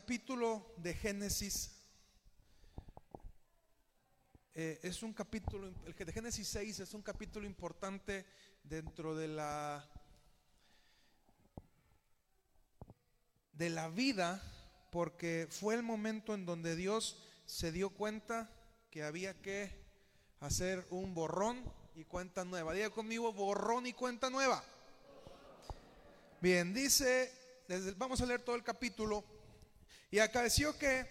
capítulo de Génesis eh, es un capítulo, el de Génesis 6 es un capítulo importante dentro de la de la vida porque fue el momento en donde Dios se dio cuenta que había que hacer un borrón y cuenta nueva. Diga conmigo, borrón y cuenta nueva. Bien, dice, vamos a leer todo el capítulo. Y acaeció que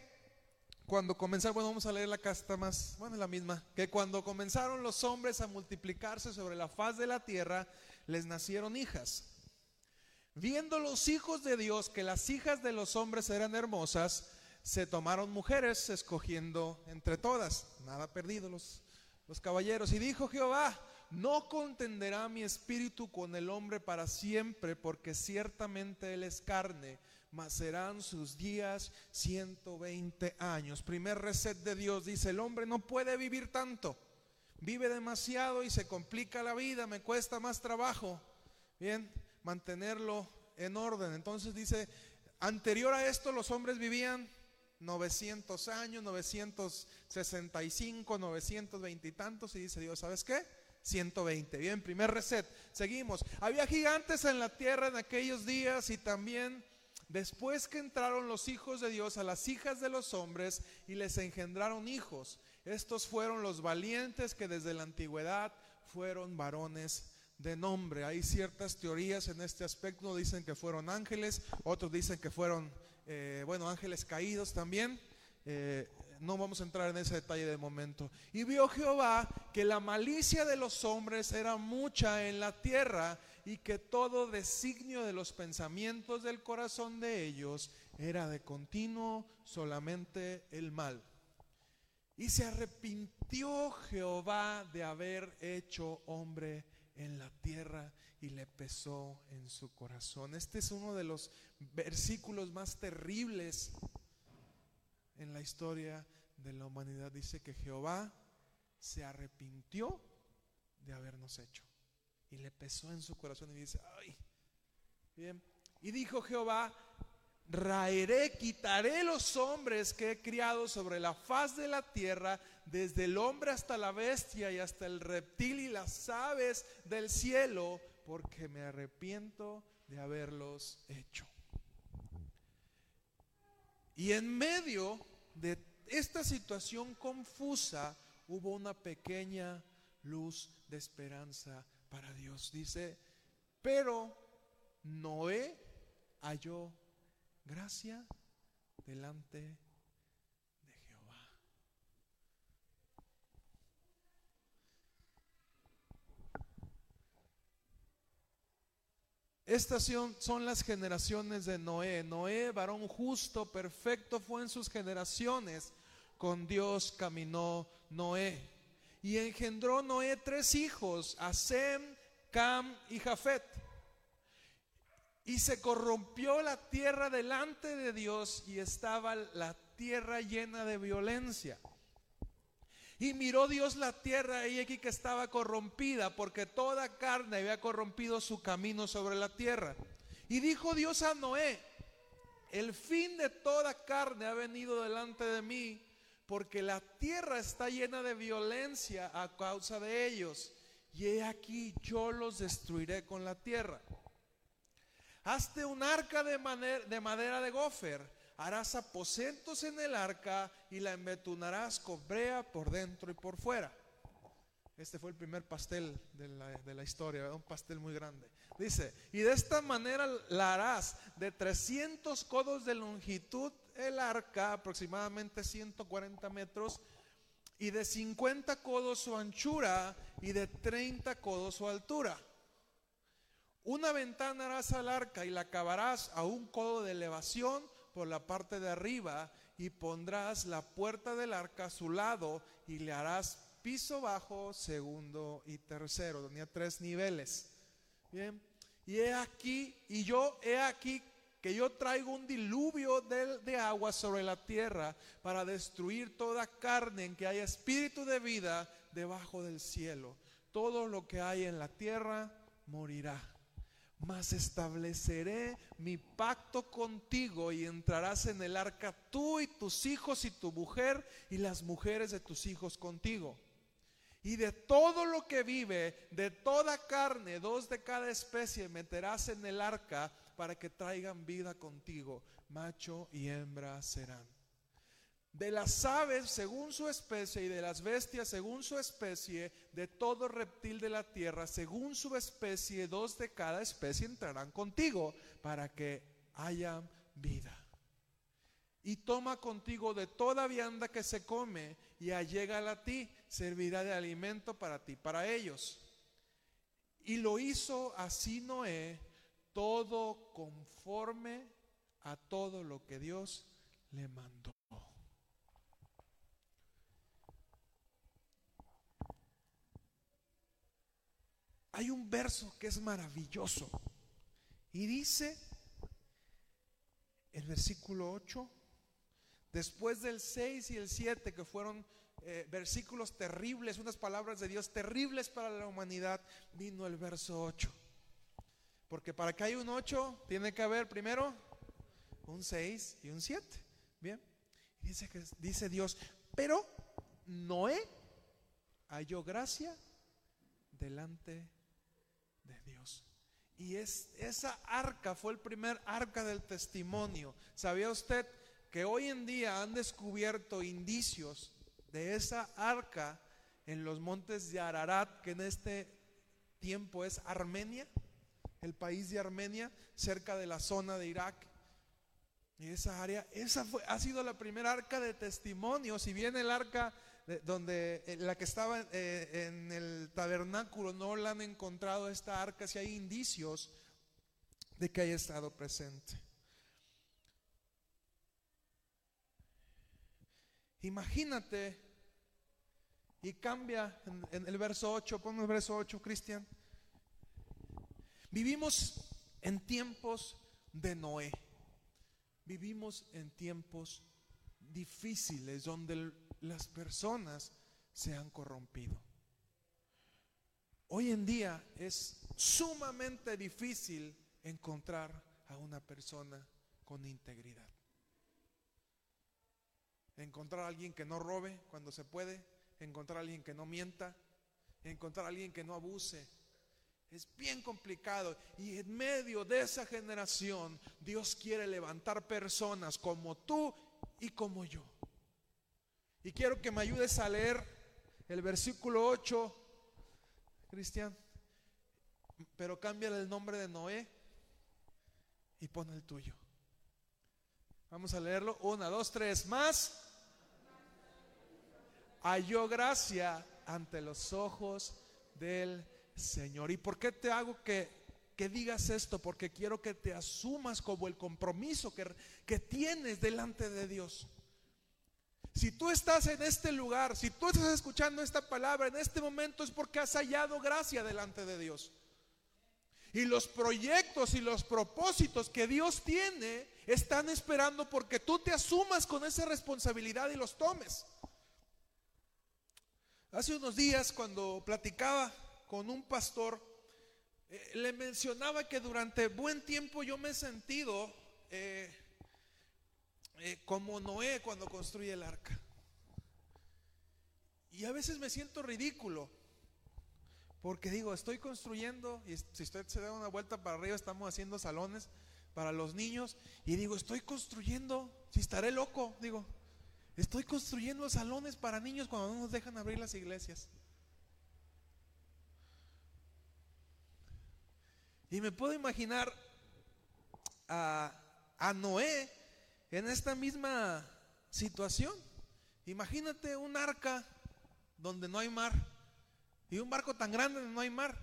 cuando comenzaron, bueno, vamos a leer la casta más, bueno, la misma, que cuando comenzaron los hombres a multiplicarse sobre la faz de la tierra, les nacieron hijas. Viendo los hijos de Dios que las hijas de los hombres eran hermosas, se tomaron mujeres, escogiendo entre todas, nada perdido los, los caballeros. Y dijo Jehová, no contenderá mi espíritu con el hombre para siempre, porque ciertamente él es carne mas serán sus días 120 años. Primer reset de Dios dice, el hombre no puede vivir tanto, vive demasiado y se complica la vida, me cuesta más trabajo, bien, mantenerlo en orden. Entonces dice, anterior a esto los hombres vivían 900 años, 965, 920 y tantos, y dice Dios, ¿sabes qué? 120. Bien, primer reset. Seguimos. Había gigantes en la tierra en aquellos días y también Después que entraron los hijos de Dios a las hijas de los hombres y les engendraron hijos, estos fueron los valientes que desde la antigüedad fueron varones de nombre. Hay ciertas teorías en este aspecto, dicen que fueron ángeles, otros dicen que fueron, eh, bueno, ángeles caídos también. Eh, no vamos a entrar en ese detalle de momento. Y vio Jehová que la malicia de los hombres era mucha en la tierra y que todo designio de los pensamientos del corazón de ellos era de continuo solamente el mal. Y se arrepintió Jehová de haber hecho hombre en la tierra y le pesó en su corazón. Este es uno de los versículos más terribles en la historia de la humanidad. Dice que Jehová se arrepintió de habernos hecho y le pesó en su corazón y dice, ay, bien. Y dijo Jehová, raeré, quitaré los hombres que he criado sobre la faz de la tierra, desde el hombre hasta la bestia y hasta el reptil y las aves del cielo, porque me arrepiento de haberlos hecho. Y en medio de esta situación confusa hubo una pequeña luz de esperanza para Dios. Dice, pero Noé halló gracia delante de Jehová. Estas son las generaciones de Noé. Noé, varón justo, perfecto, fue en sus generaciones. Con Dios caminó Noé. Y engendró Noé tres hijos, a Cam y Jafet. Y se corrompió la tierra delante de Dios y estaba la tierra llena de violencia. Y miró Dios la tierra y aquí que estaba corrompida, porque toda carne había corrompido su camino sobre la tierra. Y dijo Dios a Noé, el fin de toda carne ha venido delante de mí porque la tierra está llena de violencia a causa de ellos. Y he aquí, yo los destruiré con la tierra. Hazte un arca de, de madera de gofer, harás aposentos en el arca y la embetunarás con brea por dentro y por fuera. Este fue el primer pastel de la, de la historia, un pastel muy grande. Dice, y de esta manera la harás de 300 codos de longitud el arca, aproximadamente 140 metros, y de 50 codos su anchura y de 30 codos su altura. Una ventana harás al arca y la acabarás a un codo de elevación por la parte de arriba y pondrás la puerta del arca a su lado y le harás piso bajo, segundo y tercero. Tenía tres niveles. Bien. Y he aquí, y yo he aquí que yo traigo un diluvio de, agua sobre la tierra para destruir toda carne en que haya espíritu de vida debajo del cielo. Todo lo que hay en la tierra morirá. mas estableceré mi pacto contigo y entrarás en el arca tú y tus hijos y tu mujer y las mujeres de tus hijos contigo. Y de todo lo que vive, de toda carne, dos de cada especie meterás en el arca para que traigan vida contigo. Macho y hembra serán. De las aves según su especie y de las bestias según su especie, de todo reptil de la tierra según su especie, dos de cada especie entrarán contigo para que haya vida. Y toma contigo de toda vianda que se come y allégala a ti, servirá de alimento para ti, para ellos. Y lo hizo así Noé, todo conforme a todo lo que Dios le mandó. Hay un verso que es maravilloso y dice, el versículo 8, después del 6 y el 7 que fueron eh, versículos terribles, unas palabras de Dios terribles para la humanidad, vino el verso 8. Porque para que haya un 8 tiene que haber primero un 6 y un 7. Bien. Dice, que, dice Dios, pero Noé halló gracia delante de Dios. Y es, esa arca fue el primer arca del testimonio. ¿Sabía usted que hoy en día han descubierto indicios de esa arca en los montes de Ararat, que en este tiempo es Armenia, el país de Armenia, cerca de la zona de Irak? Y esa área, esa fue, ha sido la primera arca de testimonio. Si bien el arca donde eh, la que estaba eh, en el tabernáculo no la han encontrado esta arca, si hay indicios de que haya estado presente. Imagínate y cambia en, el verso 8, pon el verso 8, Cristian. Vivimos en tiempos de Noé. Vivimos en tiempos difíciles donde las personas se han corrompido. Hoy en día es sumamente difícil encontrar a una persona con integridad. Encontrar a alguien que no robe cuando se puede, encontrar a alguien que no mienta, encontrar a alguien que no abuse. Es bien complicado y en medio de esa generación Dios quiere levantar personas como tú y como yo. Y quiero que me ayudes a leer el versículo 8, Cristian, pero cambia el nombre de Noé y pon el tuyo. Vamos a leerlo. Una, dos, tres, más. Halló gracia ante los ojos del Señor. ¿Y por qué te hago que, que digas esto? Porque quiero que te asumas como el compromiso que, que tienes delante de Dios. Si tú estás en este lugar, si tú estás escuchando esta palabra en este momento es porque has hallado gracia delante de Dios. Y los proyectos y los propósitos que Dios tiene están esperando porque tú te asumas con esa responsabilidad y los tomes. Hace unos días cuando platicaba con un pastor, eh, le mencionaba que durante buen tiempo yo me he sentido eh, eh, como Noé cuando construye el arca. Y a veces me siento ridículo, porque digo, estoy construyendo, y si usted se da una vuelta para arriba, estamos haciendo salones para los niños, y digo, estoy construyendo, si estaré loco, digo, estoy construyendo salones para niños cuando no nos dejan abrir las iglesias. Y me puedo imaginar a, a Noé en esta misma situación. Imagínate un arca donde no hay mar y un barco tan grande donde no hay mar,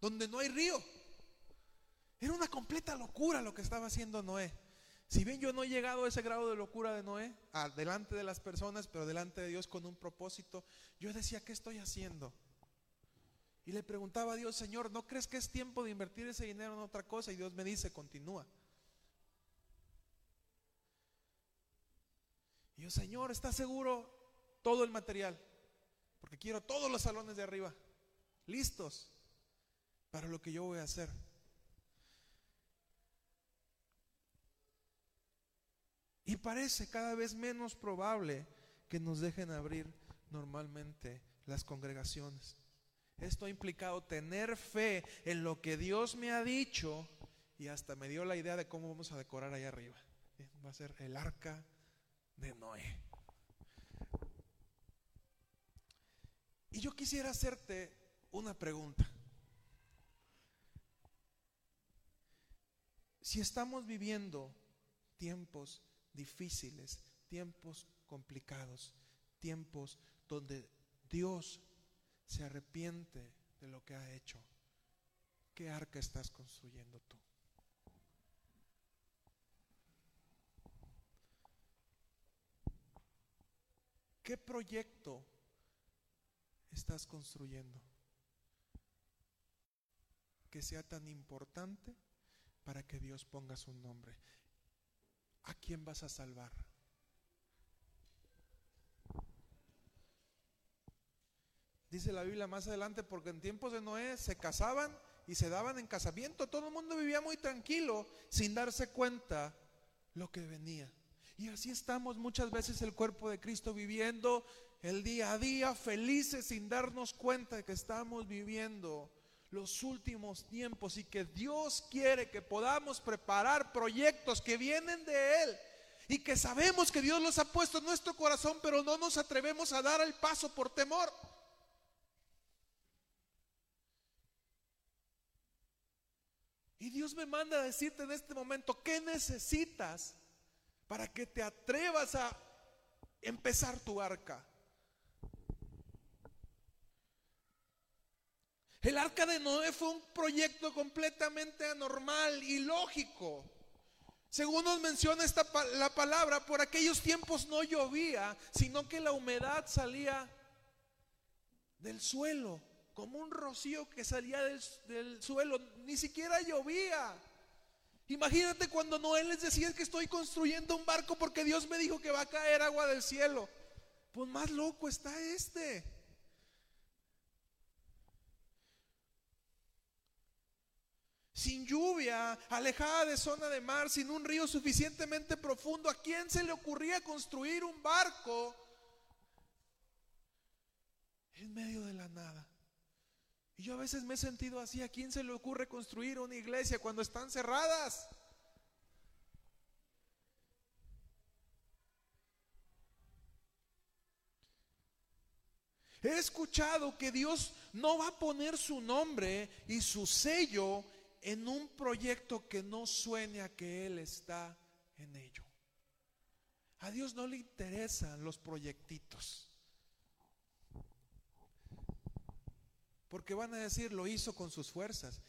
donde no hay río. Era una completa locura lo que estaba haciendo Noé. Si bien yo no he llegado a ese grado de locura de Noé, delante de las personas, pero delante de Dios con un propósito, yo decía, ¿qué estoy haciendo? Y le preguntaba a Dios, Señor, ¿no crees que es tiempo de invertir ese dinero en otra cosa? Y Dios me dice, continúa. Y yo, Señor, ¿está seguro todo el material? Porque quiero todos los salones de arriba, listos para lo que yo voy a hacer. Y parece cada vez menos probable que nos dejen abrir normalmente las congregaciones. Esto ha implicado tener fe en lo que Dios me ha dicho y hasta me dio la idea de cómo vamos a decorar allá arriba. Va a ser el arca de Noé. Y yo quisiera hacerte una pregunta. Si estamos viviendo tiempos difíciles, tiempos complicados, tiempos donde Dios se arrepiente de lo que ha hecho, ¿qué arca estás construyendo tú? ¿Qué proyecto estás construyendo que sea tan importante para que Dios ponga su nombre? ¿A quién vas a salvar? Dice la Biblia más adelante, porque en tiempos de Noé se casaban y se daban en casamiento. Todo el mundo vivía muy tranquilo sin darse cuenta lo que venía. Y así estamos muchas veces el cuerpo de Cristo viviendo el día a día felices sin darnos cuenta de que estamos viviendo los últimos tiempos y que Dios quiere que podamos preparar proyectos que vienen de Él y que sabemos que Dios los ha puesto en nuestro corazón, pero no nos atrevemos a dar el paso por temor. Y Dios me manda a decirte en este momento, ¿qué necesitas para que te atrevas a empezar tu arca? El arca de Noé fue un proyecto completamente anormal y lógico. Según nos menciona esta, la palabra, por aquellos tiempos no llovía, sino que la humedad salía del suelo como un rocío que salía del, suelo, ni siquiera llovía. Imagínate cuando Noé les decía que estoy construyendo un barco porque Dios me dijo que va a caer agua del cielo. Pues más loco está este. Sin lluvia, alejada de zona de mar, sin un río suficientemente profundo, ¿a quién se le ocurría construir un barco en medio de la nada? Y yo a veces me he sentido así. ¿A quién se le ocurre construir una iglesia cuando están cerradas? He escuchado que Dios no va a poner su nombre y su sello en un proyecto que no suene a que Él está en ello. A Dios no le interesan los proyectitos. Porque van a decir, lo hizo con sus fuerzas.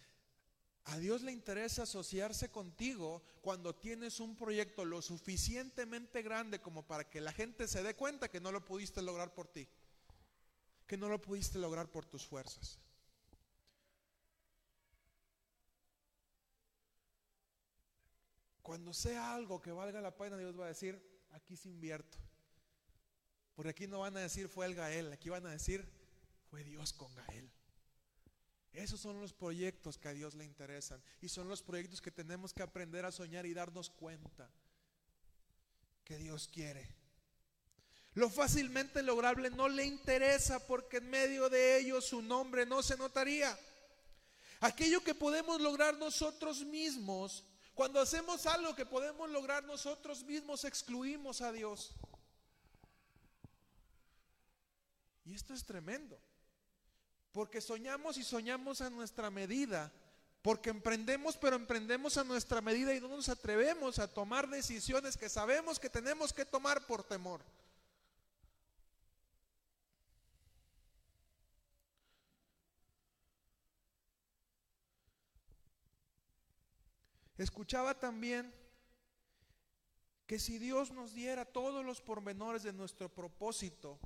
A Dios le interesa asociarse contigo cuando tienes un proyecto lo suficientemente grande como para que la gente se dé cuenta que no lo pudiste lograr por ti, que no lo pudiste lograr por tus fuerzas. Cuando sea algo que valga la pena, Dios va a decir, aquí se invierto. Porque aquí no van a decir fue el Gael, aquí van a decir fue Dios con Gael. Esos son los proyectos que a Dios le interesan y son los proyectos que tenemos que aprender a soñar y darnos cuenta que Dios quiere. Lo fácilmente lograble no le interesa porque en medio de ello su nombre no se notaría. Aquello que podemos lograr nosotros mismos, cuando hacemos algo que podemos lograr nosotros mismos, excluimos a Dios. Y esto es tremendo. Porque soñamos y soñamos a nuestra medida. Porque emprendemos, pero emprendemos a nuestra medida y no nos atrevemos a tomar decisiones que sabemos que tenemos que tomar por temor. Escuchaba también que si Dios nos diera todos los pormenores de nuestro propósito,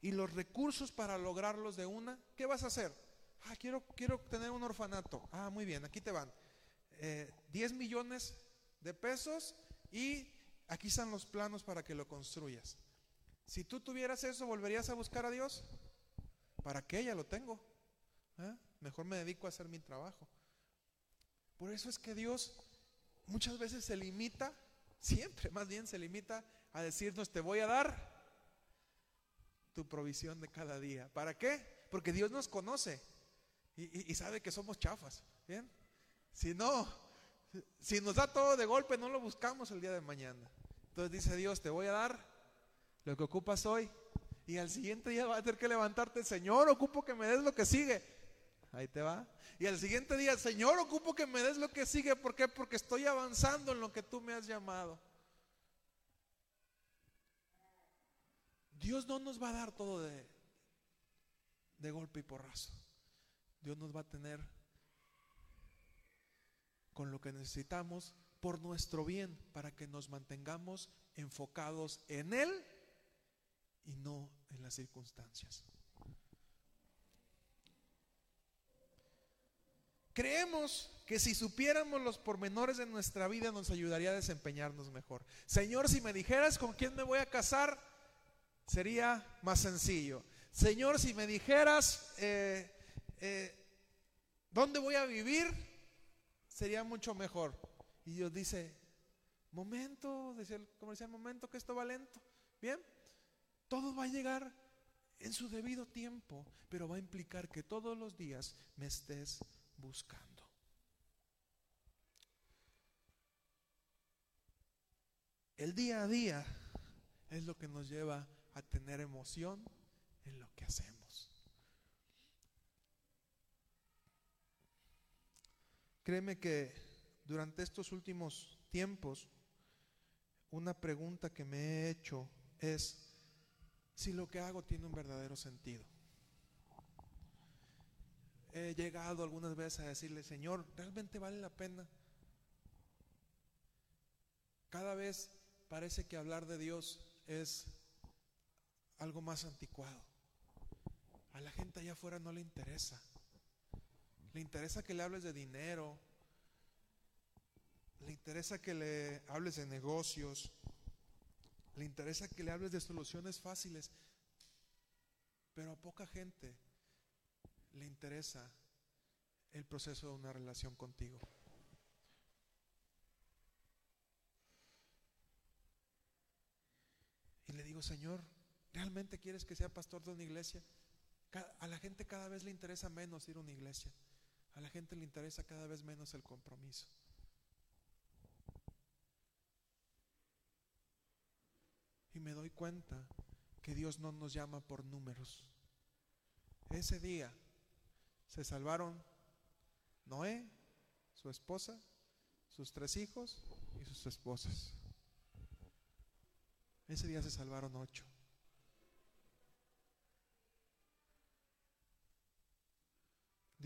y los recursos para lograrlos de una, ¿qué vas a hacer? Ah, quiero, quiero tener un orfanato. Ah, muy bien, aquí te van. 10 eh, millones de pesos y aquí están los planos para que lo construyas. Si tú tuvieras eso, ¿volverías a buscar a Dios? ¿Para qué? Ya lo tengo. ¿Eh? Mejor me dedico a hacer mi trabajo. Por eso es que Dios muchas veces se limita siempre más bien se limita a decirnos, te voy a dar tu provisión de cada día. ¿Para qué? Porque Dios nos conoce y, sabe que somos chafas. ¿Bien? Si no, si nos da todo de golpe, no lo buscamos el día de mañana. Entonces dice Dios, te voy a dar lo que ocupas hoy. Y al siguiente día va a tener que levantarte, Señor, ocupo que me des lo que sigue. Ahí te va. Y al siguiente día, Señor, ocupo que me des lo que sigue. ¿Por qué? Porque estoy avanzando en lo que tú me has llamado. Dios no nos va a dar todo de, de golpe y porrazo. Dios nos va a tener con lo que necesitamos por nuestro bien, para que nos mantengamos enfocados en Él y no en las circunstancias. Creemos que si supiéramos los pormenores de nuestra vida nos ayudaría a desempeñarnos mejor. Señor, si me dijeras con quién me voy a casar, sería más sencillo. Señor, si me dijeras eh, eh, dónde voy a vivir, sería mucho mejor. Y Dios dice, momento, decía el comercial, momento que esto va lento. Bien, todo va a llegar en su debido tiempo, pero va a implicar que todos los días me estés buscando. El día a día es lo que nos lleva a tener emoción en lo que hacemos. Créeme que durante estos últimos tiempos, una pregunta que me he hecho es si lo que hago tiene un verdadero sentido. He llegado algunas veces a decirle, Señor, ¿realmente vale la pena? Cada vez parece que hablar de Dios es algo más anticuado. A la gente allá afuera no le interesa. Le interesa que le hables de dinero. Le interesa que le hables de negocios. Le interesa que le hables de soluciones fáciles. Pero a poca gente le interesa el proceso de una relación contigo. Y le digo, Señor, ¿Realmente quieres que sea pastor de una iglesia? A la gente cada vez le interesa menos ir a una iglesia. A la gente le interesa cada vez menos el compromiso. Y me doy cuenta que Dios no nos llama por números. Ese día se salvaron Noé, su esposa, sus tres hijos y sus esposas. Ese día se salvaron ocho.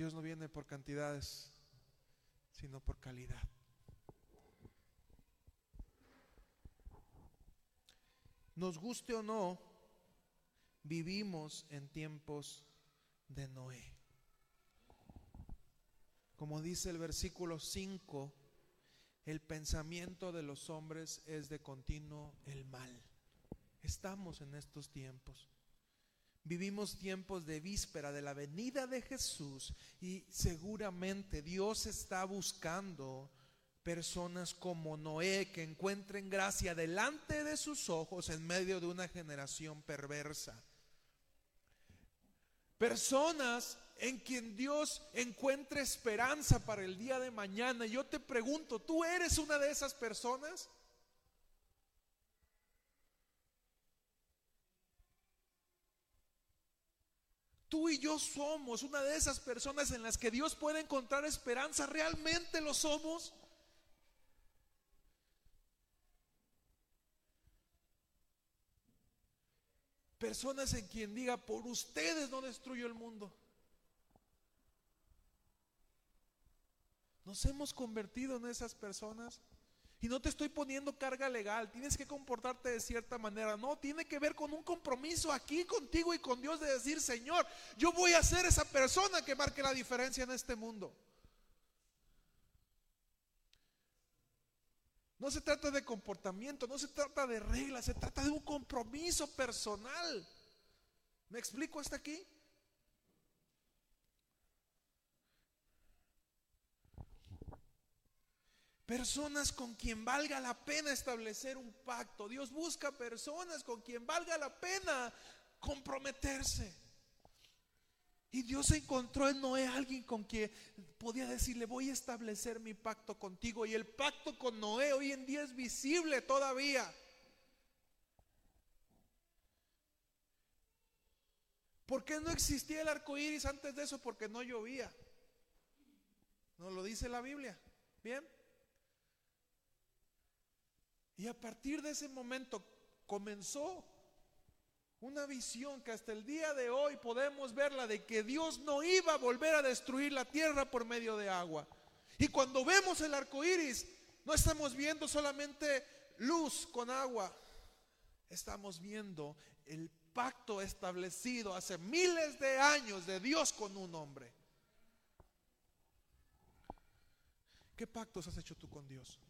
Dios no viene por cantidades, sino por calidad. Nos guste o no, vivimos en tiempos de Noé. Como dice el versículo 5, el pensamiento de los hombres es de continuo el mal. Estamos en estos tiempos. Vivimos tiempos de víspera de la venida de Jesús y seguramente Dios está buscando personas como Noé que encuentren gracia delante de sus ojos en medio de una generación perversa. Personas en quien Dios encuentre esperanza para el día de mañana. Yo te pregunto, ¿tú eres una de esas personas? Tú y yo somos una de esas personas en las que Dios puede encontrar esperanza. ¿Realmente lo somos? Personas en quien diga, por ustedes no destruyo el mundo. Nos hemos convertido en esas personas. Y no te estoy poniendo carga legal, tienes que comportarte de cierta manera. No, tiene que ver con un compromiso aquí contigo y con Dios de decir, Señor, yo voy a ser esa persona que marque la diferencia en este mundo. No se trata de comportamiento, no se trata de reglas, se trata de un compromiso personal. ¿Me explico hasta aquí? Personas con quien valga la pena establecer un pacto. Dios busca personas con quien valga la pena comprometerse. Y Dios encontró en Noé alguien con quien podía decirle, voy a establecer mi pacto contigo. Y el pacto con Noé hoy en día es visible todavía. ¿Por qué no existía el arco iris antes de eso? Porque no llovía. No lo dice la Biblia. Bien. Y a partir de ese momento comenzó una visión que hasta el día de hoy podemos verla de que Dios no iba a volver a destruir la tierra por medio de agua. Y cuando vemos el arco iris, no estamos viendo solamente luz con agua, estamos viendo el pacto establecido hace miles de años de Dios con un hombre. ¿Qué pactos has hecho tú con Dios?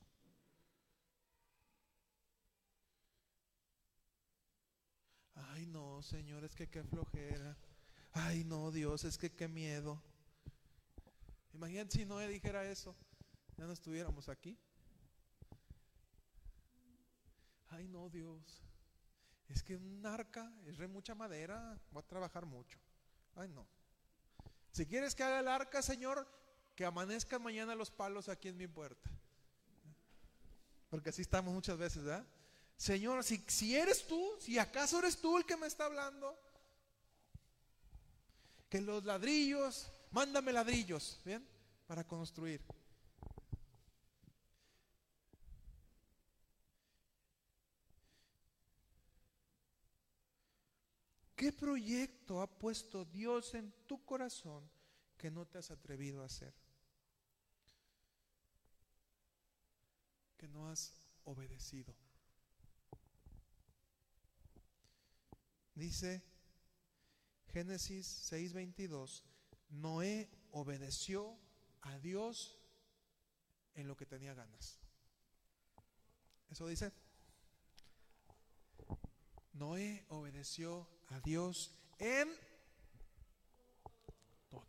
Ay, no, Señor, es que qué flojera. Ay, no, Dios, es que qué miedo. Imagínate si Noé dijera eso, ya no estuviéramos aquí. Ay, no, Dios, es que un arca es de mucha madera, va a trabajar mucho. Ay, no. Si quieres que haga el arca, Señor, que amanezcan mañana los palos aquí en mi puerta. Porque así estamos muchas veces, ¿verdad? Señor, si, si eres tú, si acaso eres tú el que me está hablando, que los ladrillos, mándame ladrillos, ¿bien? Para construir. ¿Qué proyecto ha puesto Dios en tu corazón que no te has atrevido a hacer? Que no has obedecido. Dice Génesis 6:22, Noé obedeció a Dios en lo que tenía ganas. Eso dice. Noé obedeció a Dios en todo.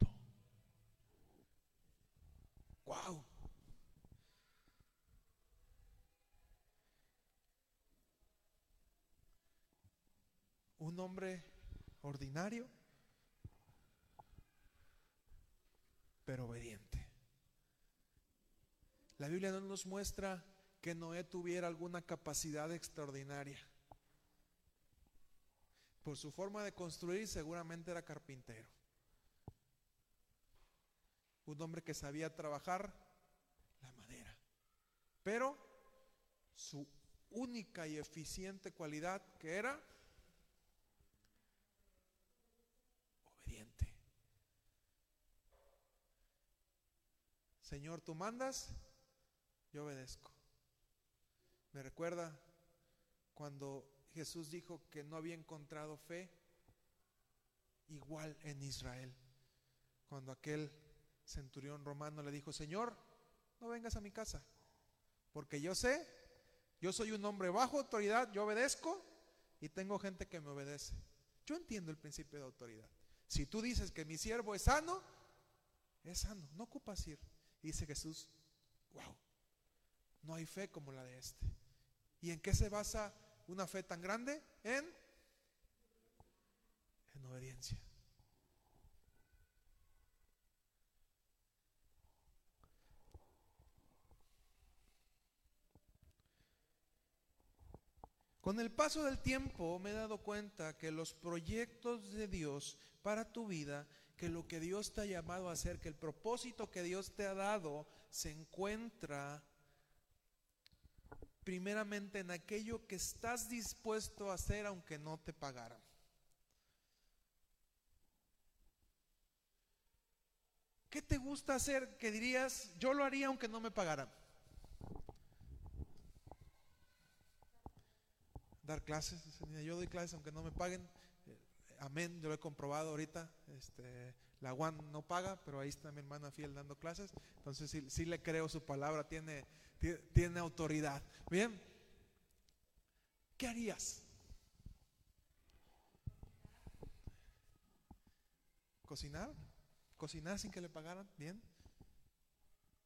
Wow. Un hombre ordinario, pero obediente. La Biblia no nos muestra que Noé tuviera alguna capacidad extraordinaria. Por su forma de construir seguramente era carpintero. Un hombre que sabía trabajar la madera. Pero su única y eficiente cualidad que era Señor, tú mandas, yo obedezco. Me recuerda cuando Jesús dijo que no había encontrado fe igual en Israel. Cuando aquel centurión romano le dijo, Señor, no vengas a mi casa, porque yo sé, yo soy un hombre bajo autoridad, yo obedezco y tengo gente que me obedece. Yo entiendo el principio de autoridad. Si tú dices que mi siervo es sano, es sano, no ocupas ir dice Jesús, wow, no hay fe como la de este. ¿Y en qué se basa una fe tan grande? En, en obediencia. Con el paso del tiempo me he dado cuenta que los proyectos de Dios para tu vida que lo que Dios te ha llamado a hacer, que el propósito que Dios te ha dado se encuentra primeramente en aquello que estás dispuesto a hacer aunque no te pagaran. ¿Qué te gusta hacer que dirías, yo lo haría aunque no me pagaran? Dar clases, yo doy clases aunque no me paguen amén, yo lo he comprobado ahorita. Este, la UAN no paga, pero ahí está mi hermana fiel dando clases. Entonces sí, le creo su palabra, tiene, tiene, autoridad. Bien, ¿qué harías? ¿Cocinar? ¿Cocinar sin que le pagaran? Bien.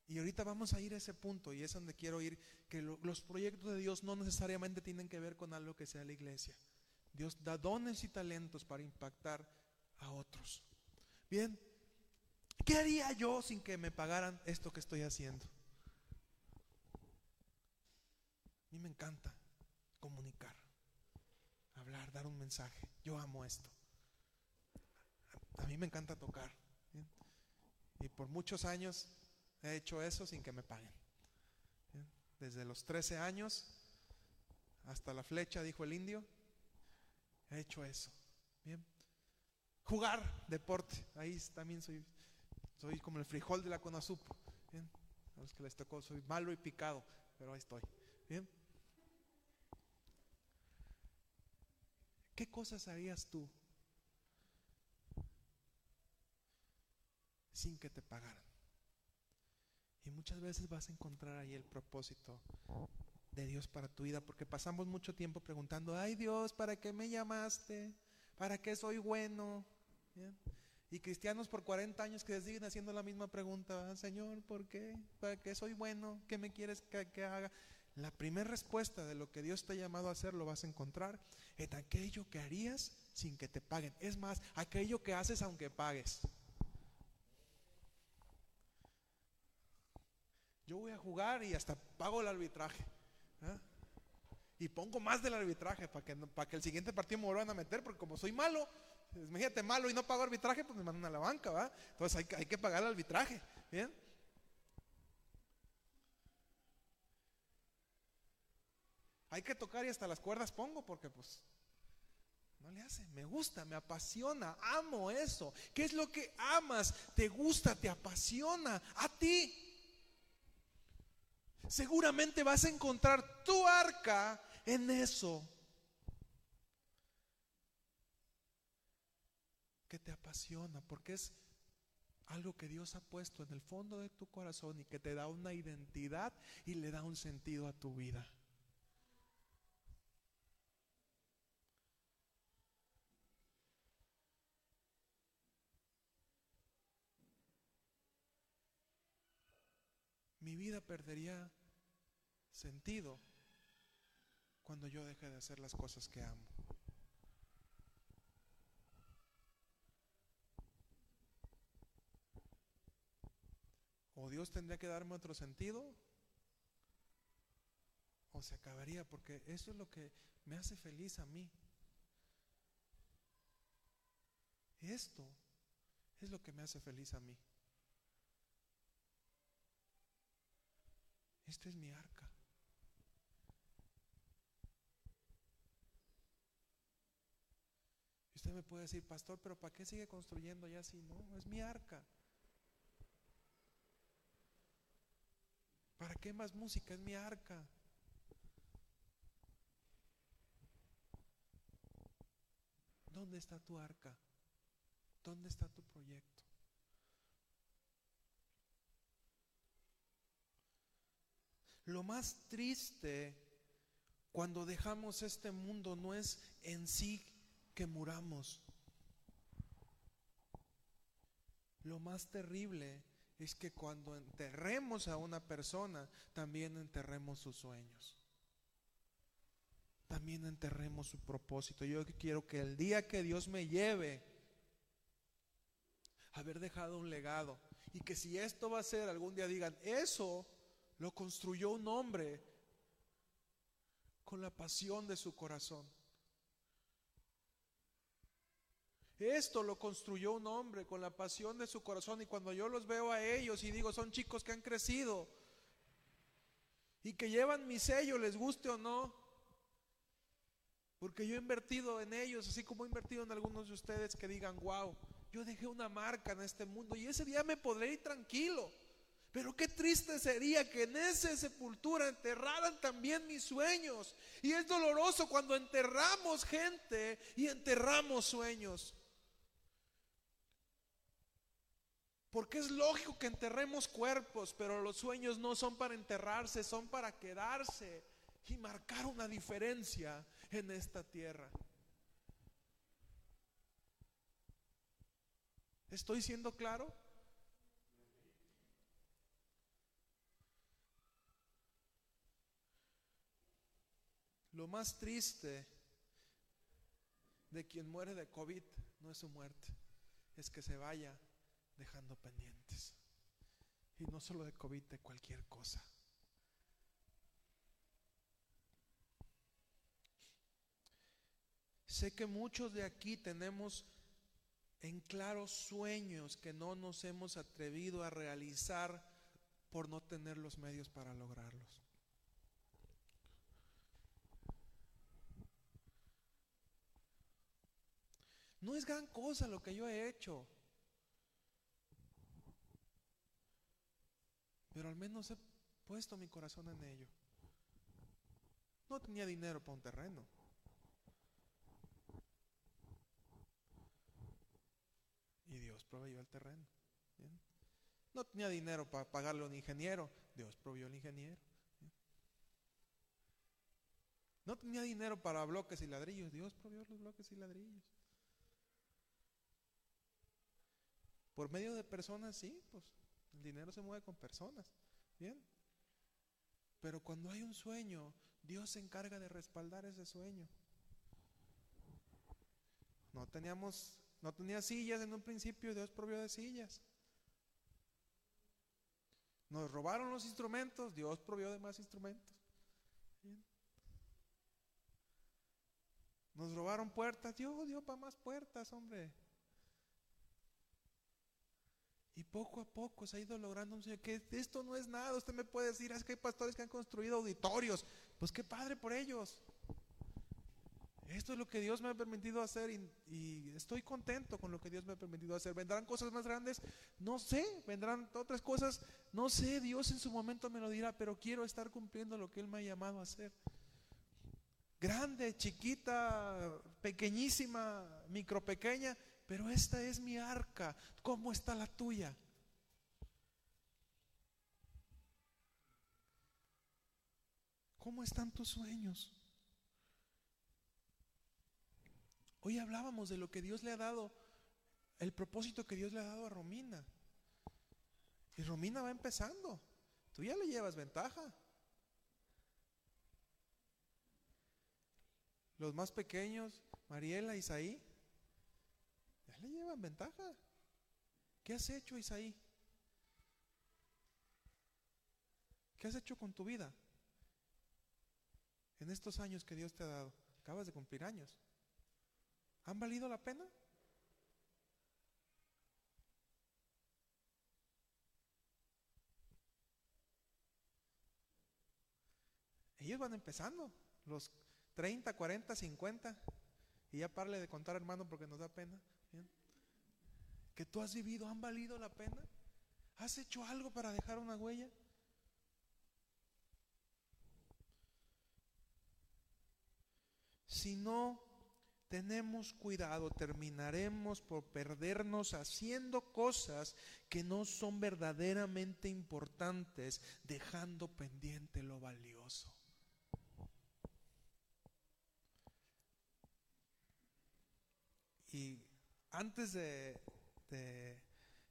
Y ahorita vamos a ir a ese punto y es donde quiero ir, que los proyectos de Dios no necesariamente tienen que ver con algo que sea la iglesia. Dios da dones y talentos para impactar a otros. Bien, ¿qué haría yo sin que me pagaran esto que estoy haciendo? A mí me encanta comunicar, hablar, dar un mensaje. Yo amo esto. A mí me encanta tocar. Y por muchos años he hecho eso sin que me paguen. Desde los 13 años hasta la flecha, dijo el indio, he hecho eso. Bien. Jugar deporte, ahí también soy, soy como el frijol de la Conasup. Bien. A los que les tocó, soy malo y picado, pero ahí estoy. Bien. ¿Qué cosas harías tú sin que te pagaran? Y muchas veces vas a encontrar ahí el propósito de Dios para tu vida, porque pasamos mucho tiempo preguntando, ay Dios, ¿para qué me llamaste? ¿Para qué soy bueno? Y cristianos por 40 años que siguen haciendo la misma pregunta, ah, Señor, ¿por qué? ¿Para qué soy bueno? ¿Qué me quieres que, que haga? La primera respuesta de lo que Dios te ha llamado a hacer lo vas a encontrar en aquello que harías sin que te paguen. Es más, aquello que haces aunque pagues. Yo voy a jugar y hasta pago el arbitraje. ¿Ah? Y pongo más del arbitraje para que, para que el siguiente partido me vuelvan a meter, porque como soy malo, imagínate malo y no pago arbitraje, pues me mandan a la banca, ¿va? Entonces hay, hay que pagar el arbitraje, ¿bien? Hay que tocar y hasta las cuerdas pongo, porque pues no le hace, me gusta, me apasiona, amo eso. ¿Qué es lo que amas? ¿Te gusta, te apasiona? A ti seguramente vas a encontrar tu arca en eso. Que te apasiona, porque es algo que Dios ha puesto en el fondo de tu corazón y que te da una identidad y le da un sentido a tu vida. Mi vida perdería sentido cuando yo deje de hacer las cosas que amo. O Dios tendría que darme otro sentido, o se acabaría, porque eso es lo que me hace feliz a mí. Esto es lo que me hace feliz a mí. Esta es mi arca. Usted me puede decir, pastor, pero ¿para qué sigue construyendo ya así? No, es mi arca. ¿Para qué más música? Es mi arca. ¿Dónde está tu arca? ¿Dónde está tu proyecto? Lo más triste cuando dejamos este mundo no es en sí que muramos. Lo más terrible es que cuando enterremos a una persona, también enterremos sus sueños. También enterremos su propósito. Yo quiero que el día que Dios me lleve, haber dejado un legado. Y que si esto va a ser, algún día digan, eso lo construyó un hombre con la pasión de su corazón. Esto lo construyó un hombre con la pasión de su corazón y cuando yo los veo a ellos y digo, son chicos que han crecido y que llevan mi sello, les guste o no, porque yo he invertido en ellos, así como he invertido en algunos de ustedes que digan, wow, yo dejé una marca en este mundo y ese día me podré ir tranquilo. Pero qué triste sería que en esa sepultura enterraran también mis sueños. Y es doloroso cuando enterramos gente y enterramos sueños. Porque es lógico que enterremos cuerpos, pero los sueños no son para enterrarse, son para quedarse y marcar una diferencia en esta tierra. ¿Estoy siendo claro? Lo más triste de quien muere de COVID no es su muerte, es que se vaya dejando pendientes. Y no solo de COVID, de cualquier cosa. Sé que muchos de aquí tenemos en claros sueños que no nos hemos atrevido a realizar por no tener los medios para lograrlos. No es gran cosa lo que yo he hecho. Pero al menos he puesto mi corazón en ello. No tenía dinero para un terreno. Y Dios proveyó el terreno. No tenía dinero para pagarle a un ingeniero. Dios proveyó el ingeniero. No tenía dinero para bloques y ladrillos. Dios proveyó los bloques y ladrillos. Por medio de personas, sí, pues el dinero se mueve con personas. Bien. Pero cuando hay un sueño, Dios se encarga de respaldar ese sueño. No teníamos, no tenía sillas en un principio, Dios provió de sillas. Nos robaron los instrumentos, Dios provió de más instrumentos. Nos robaron puertas, Dios dio para más puertas, hombre. Y poco a poco se ha ido logrando un Señor, que esto no es nada. Usted me puede decir, es que hay pastores que han construido auditorios. Pues qué padre por ellos. Esto es lo que Dios me ha permitido hacer y, estoy contento con lo que Dios me ha permitido hacer. ¿Vendrán cosas más grandes? No sé. ¿Vendrán otras cosas? No sé. Dios en su momento me lo dirá, pero quiero estar cumpliendo lo que Él me ha llamado a hacer. Grande, chiquita, pequeñísima, micro pequeña, pero esta es mi arca. ¿Cómo está la tuya? ¿Cómo están tus sueños? Hoy hablábamos de lo que Dios le ha dado, el propósito que Dios le ha dado a Romina. Y Romina va empezando. Tú ya le llevas ventaja. Los más pequeños, Mariela, Isaí, le llevan ventaja. ¿Qué has hecho, Isaí? ¿Qué has hecho con tu vida? En estos años que Dios te ha dado. Acabas de cumplir años. ¿Han valido la pena? Ellos van empezando, los 30, 40, 50. Y ya parle de contar, hermano, porque nos da pena que tú has vivido han valido la pena? ¿Has hecho algo para dejar una huella? Si no tenemos cuidado, terminaremos por perdernos haciendo cosas que no son verdaderamente importantes, dejando pendiente lo valioso. Y antes de,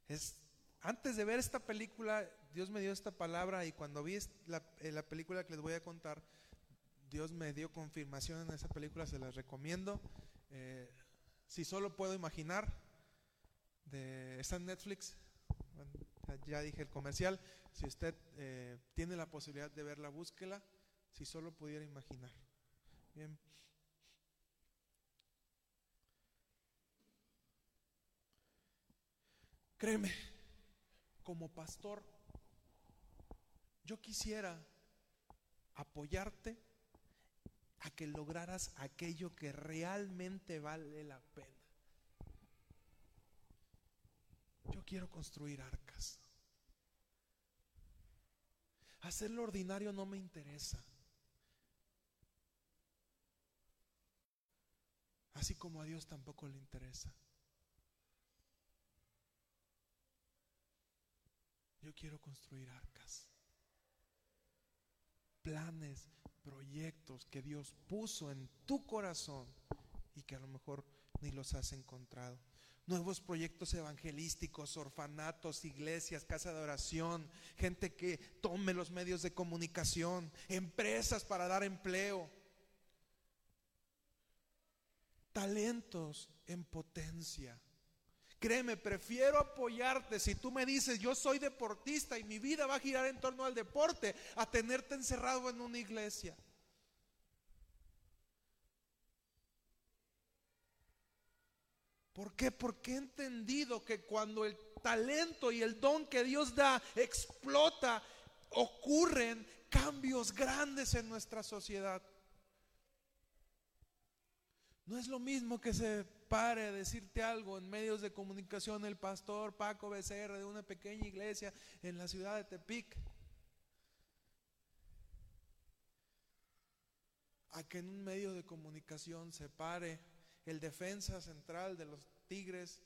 es, antes de ver esta película, Dios me dio esta palabra y cuando vi la, eh, la, película que les voy a contar, Dios me dio confirmación en esa película, se las recomiendo. Eh, si solo puedo imaginar, de, está en Netflix, ya dije el comercial, si usted eh, tiene la posibilidad de verla, búsquela, si solo pudiera imaginar. Bien. Créeme, como pastor, yo quisiera apoyarte a que lograras aquello que realmente vale la pena. Yo quiero construir arcas. Hacer lo ordinario no me interesa. Así como a Dios tampoco le interesa. Yo quiero construir arcas. Planes, proyectos que Dios puso en tu corazón y que a lo mejor ni los has encontrado. Nuevos proyectos evangelísticos, orfanatos, iglesias, casa de oración, gente que tome los medios de comunicación, empresas para dar empleo. talentos en potencia. Créeme, prefiero apoyarte si tú me dices, yo soy deportista y mi vida va a girar en torno al deporte, a tenerte encerrado en una iglesia. ¿Por qué? Porque he entendido que cuando el talento y el don que Dios da explota, ocurren cambios grandes en nuestra sociedad. No es lo mismo que se pare a decirte algo en medios de comunicación el pastor Paco Becerra de una pequeña iglesia en la ciudad de Tepic. A que en un medio de comunicación se pare el defensa central de los Tigres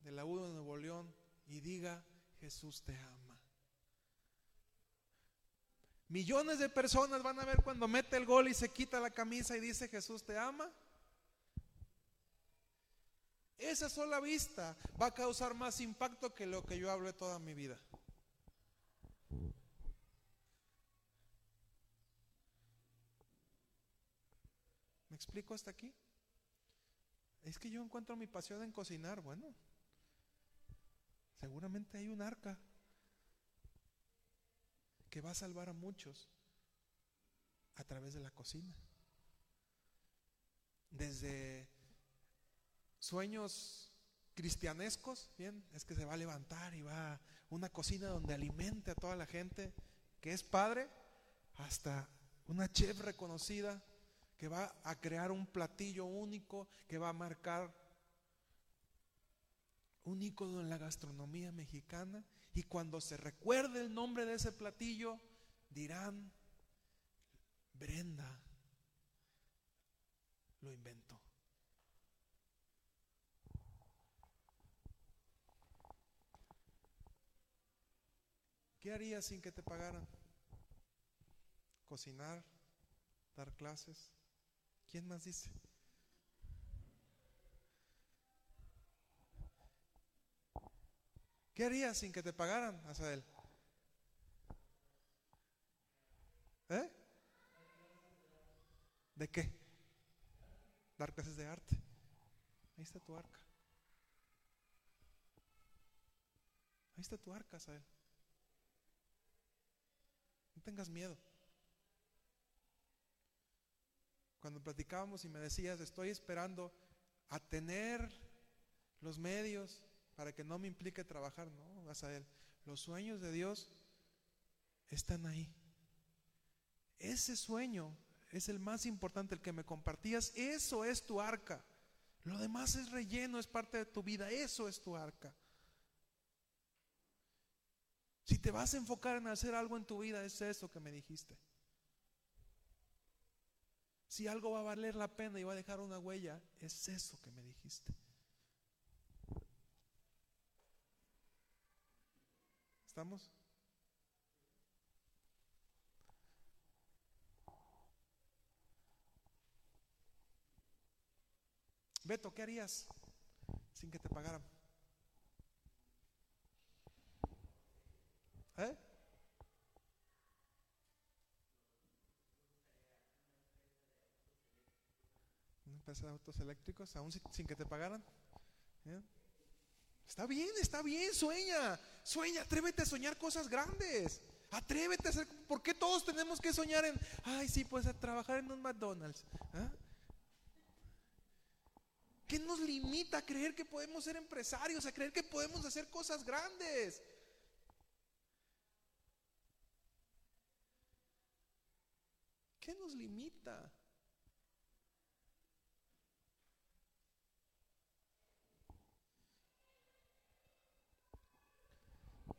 de la U de Nuevo León y diga, Jesús te ama. Millones de personas van a ver cuando mete el gol y se quita la camisa y dice, Jesús te ama. Esa sola vista va a causar más impacto que lo que yo hablo toda mi vida. ¿Me explico hasta aquí? Es que yo encuentro mi pasión en cocinar. Bueno, seguramente hay un arca que va a salvar a muchos a través de la cocina. Desde sueños cristianescos, bien, es que se va a levantar y va a una cocina donde alimente a toda la gente que es padre, hasta una chef reconocida que va a crear un platillo único, que va a marcar un ícono en la gastronomía mexicana. Y cuando se recuerde el nombre de ese platillo, dirán, Brenda lo inventó. ¿Qué harías sin que te pagaran? Cocinar, dar clases, ¿Quién más dice? ¿Qué harías sin que te pagaran, Asael? ¿Eh? ¿De qué? Dar clases de arte. Ahí está tu arca. Ahí está tu arca, Asael. Tengas miedo. cuando platicábamos y me decías, estoy esperando a tener los medios para que no me implique trabajar, no, vas a él. Los sueños de Dios están ahí. Ese sueño es el más importante, el que me compartías. Eso es tu arca. Lo demás es relleno, es parte de tu vida. Eso es tu arca. Si te vas a enfocar en hacer algo en tu vida, es eso que me dijiste. Si algo va a valer la pena y va a dejar una huella, es eso que me dijiste. ¿Estamos? Beto, ¿qué harías sin que te pagaran? ¿Eh? empresa de autos eléctricos, aún sin, que te pagaran. Está bien, está bien, sueña, sueña, atrévete a soñar cosas grandes. Atrévete a hacer, ¿por qué todos tenemos que soñar en, ay, sí, pues a trabajar en un McDonald's? ¿Ah? ¿Qué nos limita a creer que podemos ser empresarios, a creer que podemos hacer cosas grandes? ¿Qué nos limita?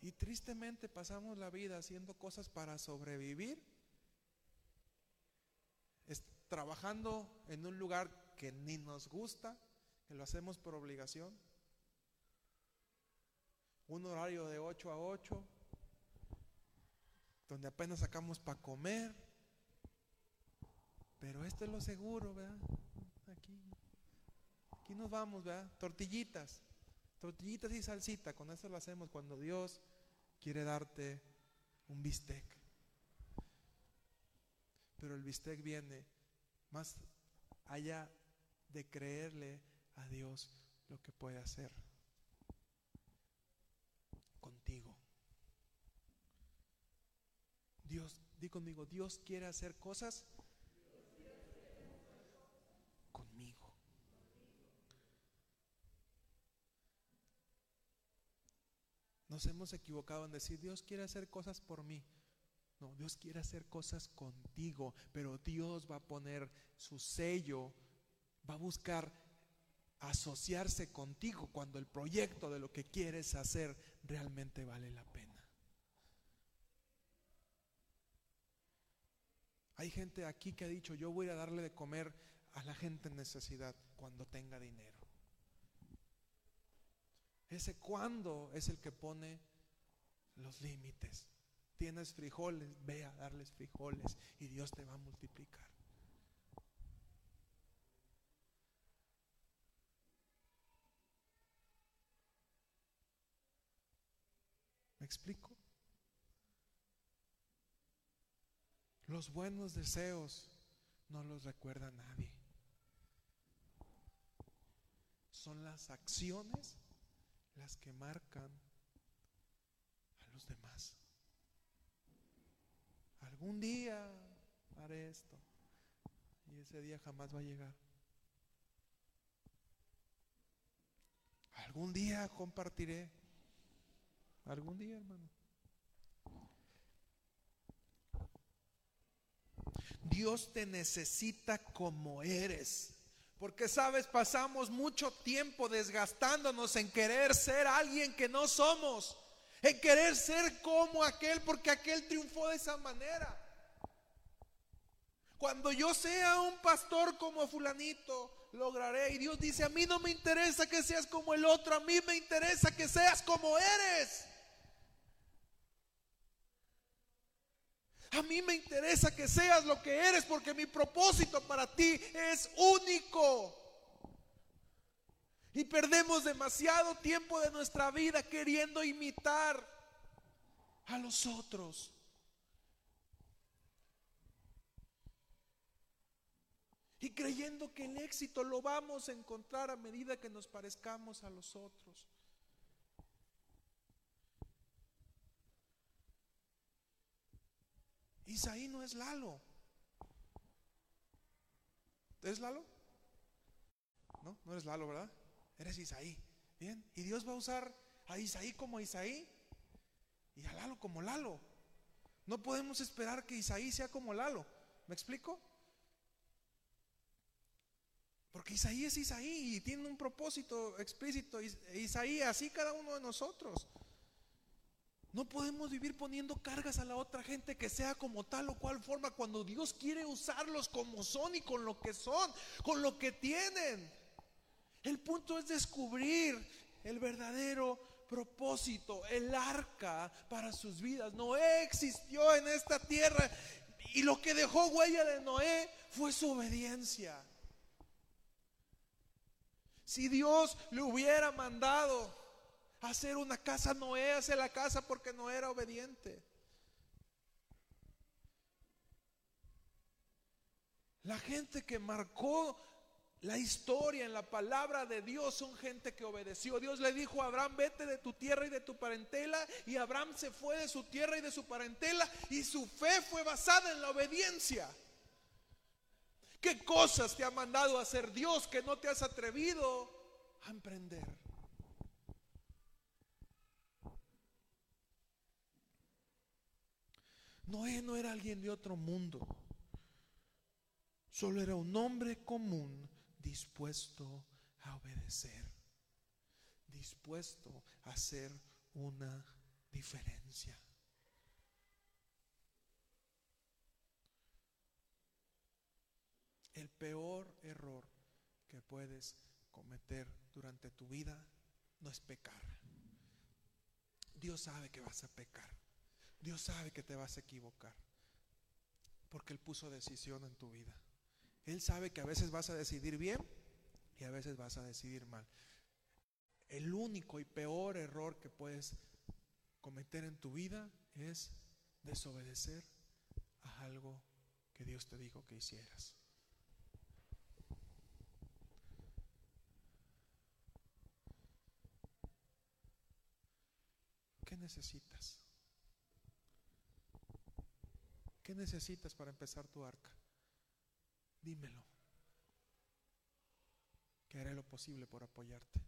Y tristemente pasamos la vida haciendo cosas para sobrevivir, trabajando en un lugar que ni nos gusta, que lo hacemos por obligación. Un horario de 8 a 8, donde apenas sacamos para comer. Pero esto es lo seguro, ¿verdad? Aquí, aquí nos vamos, ¿verdad? Tortillitas, tortillitas y salsita, con eso lo hacemos cuando Dios quiere darte un bistec. Pero el bistec viene más allá de creerle a Dios lo que puede hacer contigo. Dios, di conmigo, Dios quiere hacer cosas conmigo. Nos hemos equivocado en decir, Dios quiere hacer cosas por mí. No, Dios quiere hacer cosas contigo, pero Dios va a poner su sello, va a buscar asociarse contigo cuando el proyecto de lo que quieres hacer realmente vale la pena. Hay gente aquí que ha dicho, yo voy a darle de comer a la gente en necesidad cuando tenga dinero. Ese cuando es el que pone los límites. Tienes frijoles, ve a darles frijoles y Dios te va a multiplicar. ¿Me explico? Los buenos deseos no los recuerda nadie. Son las acciones las que marcan a los demás. Algún día haré esto y ese día jamás va a llegar. Algún día compartiré. Algún día, hermano. Dios te necesita como eres. Porque sabes, pasamos mucho tiempo desgastándonos en querer ser alguien que no somos, en querer ser como aquel, porque aquel triunfó de esa manera. Cuando yo sea un pastor como fulanito, lograré. Y Dios dice, a mí no me interesa que seas como el otro, a mí me interesa que seas como eres. A mí me interesa que seas lo que eres porque mi propósito para ti es único. Y perdemos demasiado tiempo de nuestra vida queriendo imitar a los otros. Y creyendo que el éxito lo vamos a encontrar a medida que nos parezcamos a los otros. Isaí no es Lalo. ¿Es Lalo? No, no eres Lalo, ¿verdad? Eres Isaí. Bien. Y Dios va a usar a Isaí como Isaí y a Lalo como Lalo. No podemos esperar que Isaí sea como Lalo. ¿Me explico? Porque Isaí es Isaí y tiene un propósito explícito. Isaí, así cada uno de nosotros. No podemos vivir poniendo cargas a la otra gente que sea como tal o cual forma cuando Dios quiere usarlos como son y con lo que son, con lo que tienen. El punto es descubrir el verdadero propósito, el arca para sus vidas. Noé existió en esta tierra y lo que dejó huella de Noé fue su obediencia. Si Dios le hubiera mandado hacer una casa. Noé hace la casa porque no era obediente. La gente que marcó la historia en la palabra de Dios son gente que obedeció. Dios le dijo a Abraham, vete de tu tierra y de tu parentela. Y Abraham se fue de su tierra y de su parentela. Y su fe fue basada en la obediencia. ¿Qué cosas te ha mandado a hacer Dios que no te has atrevido a emprender? Noé no era alguien de otro mundo. Solo era un hombre común dispuesto a obedecer, dispuesto a hacer una diferencia. El peor error que puedes cometer durante tu vida no es pecar. Dios sabe que vas a pecar. Dios sabe que te vas a equivocar. Porque Él puso decisión en tu vida. Él sabe que a veces vas a decidir bien y a veces vas a decidir mal. El único y peor error que puedes cometer en tu vida es desobedecer a algo que Dios te dijo que hicieras. ¿Qué necesitas? ¿Qué necesitas para empezar tu arca? Dímelo. Que haré lo posible por apoyarte.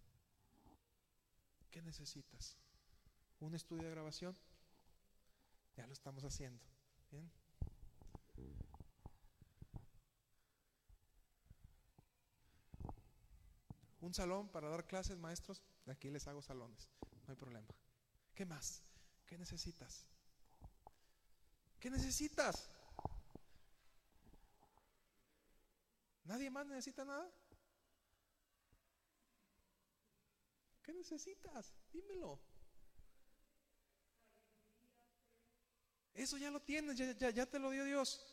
¿Qué necesitas? ¿Un estudio de grabación? Ya lo estamos haciendo. ¿Bien? Un salón para dar clases, maestros. Aquí les hago salones. No hay problema. ¿Qué más? ¿Qué necesitas? ¿Qué necesitas? ¿Nadie más necesita nada? ¿Qué necesitas? Dímelo. Eso ya lo tienes, ya, ya, te lo dio Dios.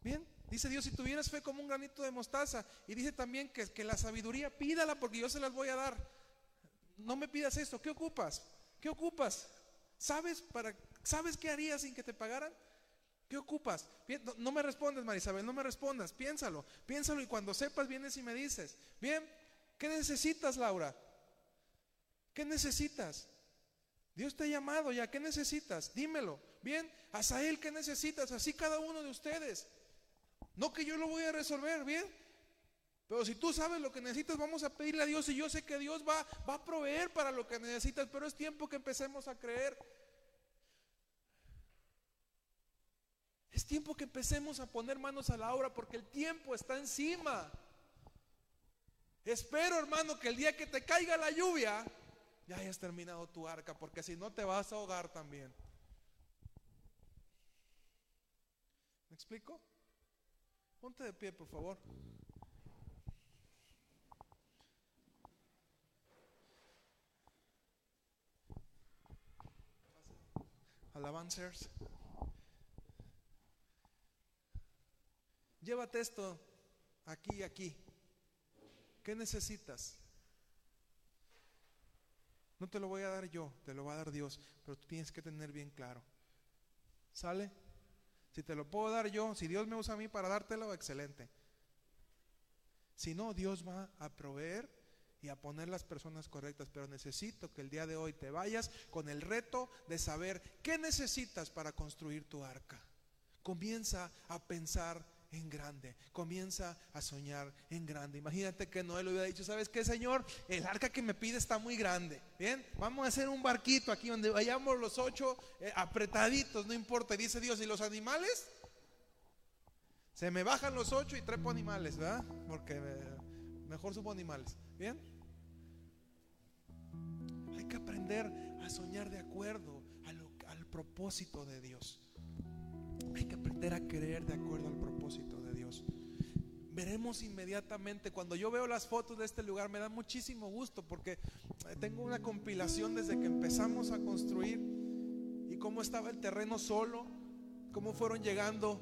Bien, dice Dios, si tuvieras fe como un granito de mostaza, y dice también que, que la sabiduría pídala porque yo se las voy a dar. No me pidas esto, ¿qué ocupas? ¿Qué ocupas? ¿Sabes para sabes qué harías sin que te pagaran? ¿Qué ocupas? No, me respondes, Marisabel, no me respondas. Piénsalo, piénsalo y cuando sepas vienes y me dices. Bien, ¿qué necesitas, Laura? ¿Qué necesitas? Dios te ha llamado ya, ¿qué necesitas? Dímelo. Bien, Asael, ¿qué necesitas? Así cada uno de ustedes. No que yo lo voy a resolver, bien. Pero si tú sabes lo que necesitas, vamos a pedirle a Dios y yo sé que Dios va, va a proveer para lo que necesitas, pero es tiempo que empecemos a creer Es tiempo que empecemos a poner manos a la obra porque el tiempo está encima. Espero, hermano, que el día que te caiga la lluvia, ya hayas terminado tu arca, porque si no te vas a ahogar también. ¿Me explico? Ponte de pie, por favor. Alabancers. Llévate esto aquí y aquí. ¿Qué necesitas? No te lo voy a dar yo, te lo va a dar Dios, pero tú tienes que tener bien claro. ¿Sale? Si te lo puedo dar yo, si Dios me usa a mí para dártelo, excelente. Si no, Dios va a proveer y a poner las personas correctas, pero necesito que el día de hoy te vayas con el reto de saber qué necesitas para construir tu arca. Comienza a pensar en grande. Comienza a soñar en grande. Imagínate que Noé le hubiera dicho, ¿sabes qué, Señor? El arca que me pide está muy grande. Bien, vamos a hacer un barquito aquí donde vayamos los ocho eh, apretaditos, no importa. dice Dios, ¿y los animales? Se me bajan los ocho y trepo animales, ¿verdad? Porque eh, mejor subo animales. Bien. Hay que aprender a soñar de acuerdo al propósito de Dios. Hay que aprender a creer de acuerdo al propósito de Dios. Veremos inmediatamente, cuando yo veo las fotos de este lugar, me da muchísimo gusto porque eh, tengo una compilación desde que empezamos a construir y cómo estaba el terreno solo, cómo fueron llegando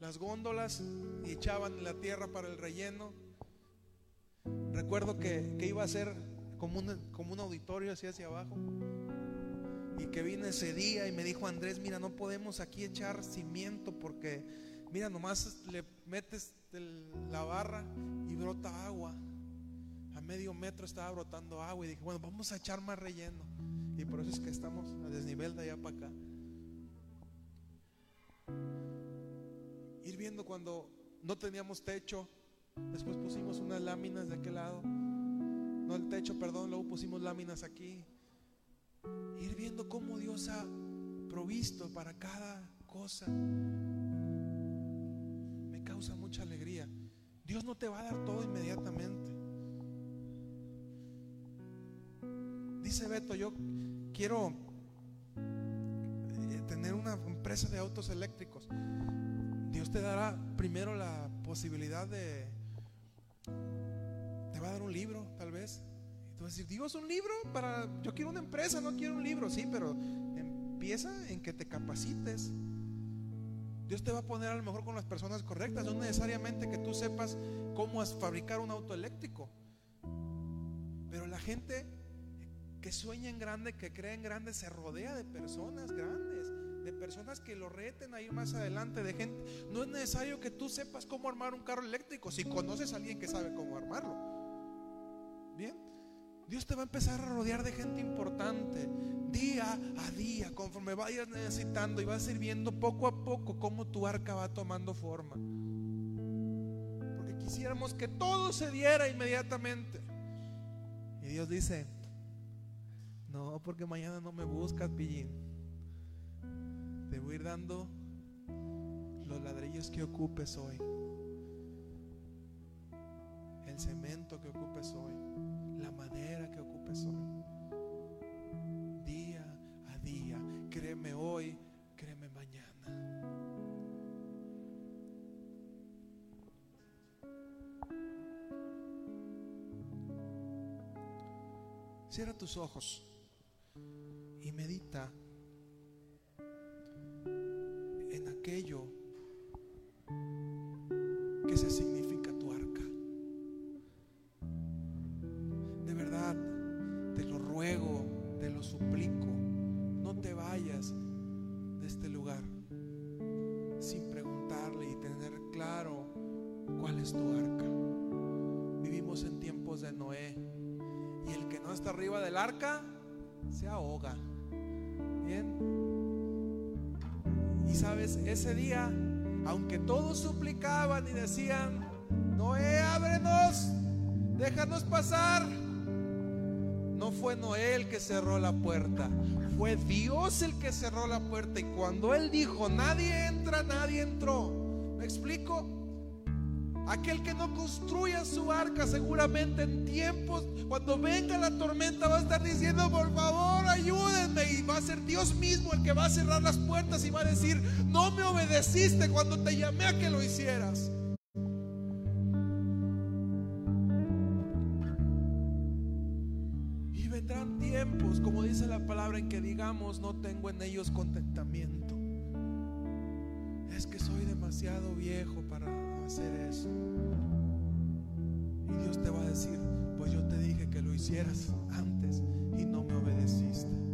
las góndolas y echaban la tierra para el relleno. Recuerdo que, iba a ser como un, como un auditorio así hacia abajo. Y que vine ese día y me dijo Andrés, mira, no podemos aquí echar cimiento porque, mira, nomás le metes la barra y brota agua. A medio metro estaba brotando agua y dije, bueno, vamos a echar más relleno. Y por eso es que estamos a desnivel de allá para acá. Ir viendo cuando no teníamos techo, después pusimos unas láminas de aquel lado. No el techo, perdón, luego pusimos láminas aquí ir viendo cómo Dios ha provisto para cada cosa, me causa mucha alegría. Dios no te va a dar todo inmediatamente. Dice Beto, yo quiero eh, tener una empresa de autos eléctricos. Dios te dará primero la posibilidad de, te va a dar un libro tal vez, entonces, Dios, un libro para, yo quiero una empresa, no quiero un libro, sí, pero empieza en que te capacites. Dios te va a poner a lo mejor con las personas correctas, no necesariamente que tú sepas cómo fabricar un auto eléctrico. Pero la gente que sueña en grande, que cree en grande, se rodea de personas grandes, de personas que lo reten a ir más adelante, de gente. No es necesario que tú sepas cómo armar un carro eléctrico, si conoces a alguien que sabe cómo armarlo. Bien. Dios te va a empezar a rodear de gente importante día a día, conforme vayas necesitando y vas a ir viendo poco a poco cómo tu arca va tomando forma. Porque quisiéramos que todo se diera inmediatamente. Y Dios dice, no, porque mañana no me buscas, pillín. Te voy a ir dando los ladrillos que ocupes hoy. El cemento que ocupes hoy. La madera que ocupes hoy. Día a día. Créeme hoy, créeme mañana. Cierra tus ojos y medita en aquello que se significa tu arca. Vivimos en tiempos de Noé y el que no está arriba del arca se ahoga. Bien. Y sabes, ese día, aunque todos suplicaban y decían, Noé, ábrenos, déjanos pasar. No fue Noé el que cerró la puerta, fue Dios el que cerró la puerta. Y cuando Él dijo, nadie entra, nadie entró. ¿Me explico? Aquel que no construya su arca seguramente en tiempos, cuando venga la tormenta va a estar diciendo, por favor, ayúdenme. Y va a ser Dios mismo el que va a cerrar las puertas y va a decir, no me obedeciste cuando te llamé a que lo hicieras. Y vendrán tiempos, como dice la palabra, en que digamos, no tengo en ellos contentamiento. Es que soy demasiado viejo para hacer eso. Y Dios te va a decir, pues yo te dije que lo hicieras antes y no me obedeciste.